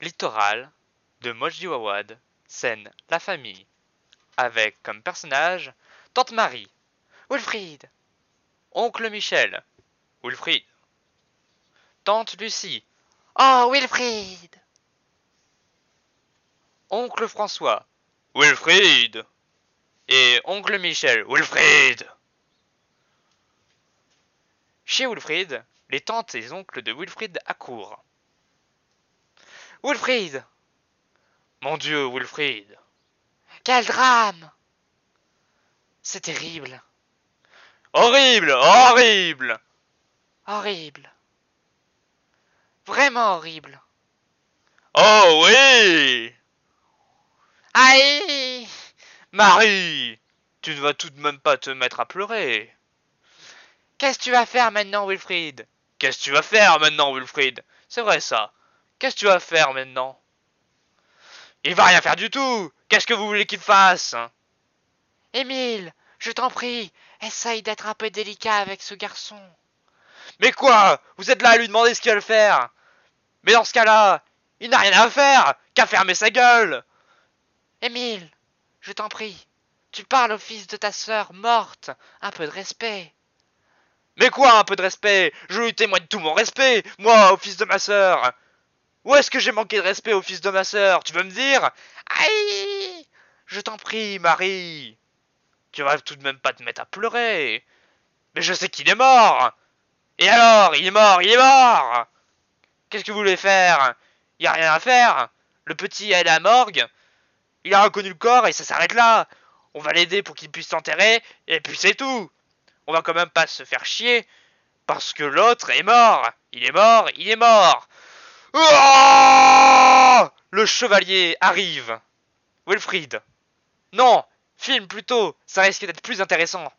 Littoral de Moji Wawad, scène La famille, avec comme personnage Tante Marie, Wilfried, Oncle Michel, Wilfried, Tante Lucie, Oh, Wilfried Oncle François, Wilfried, et Oncle Michel, Wilfried. Chez Wilfried, les tantes et oncles de Wilfried accourent. Wilfried Mon Dieu, Wilfried Quel drame C'est terrible. Horrible Horrible Horrible. Vraiment horrible. Oh oui Aïe Marie Tu ne vas tout de même pas te mettre à pleurer. Qu'est-ce que tu vas faire maintenant, Wilfried? Qu'est-ce que tu vas faire maintenant, Wilfried? C'est vrai ça. Qu'est-ce que tu vas faire maintenant? Il va rien faire du tout. Qu'est-ce que vous voulez qu'il fasse? Émile, je t'en prie, essaye d'être un peu délicat avec ce garçon. Mais quoi? Vous êtes là à lui demander ce qu'il veut faire. Mais dans ce cas-là, il n'a rien à faire qu'à fermer sa gueule. Émile, je t'en prie, tu parles au fils de ta sœur morte, un peu de respect. Mais quoi, un peu de respect? Je lui témoigne tout mon respect, moi, au fils de ma sœur Où est-ce que j'ai manqué de respect au fils de ma sœur? Tu veux me dire? Aïe! Je t'en prie, Marie! Tu vas tout de même pas te mettre à pleurer. Mais je sais qu'il est mort. Et alors Il est mort, il est mort! Qu'est-ce que vous voulez faire? Il a rien à faire. Le petit est à la morgue. Il a reconnu le corps et ça s'arrête là. On va l'aider pour qu'il puisse s'enterrer, et puis c'est tout. On va quand même pas se faire chier, parce que l'autre est mort. Il est mort, il est mort Oh Le chevalier arrive Wilfried. Non, filme plutôt, ça risque d'être plus intéressant.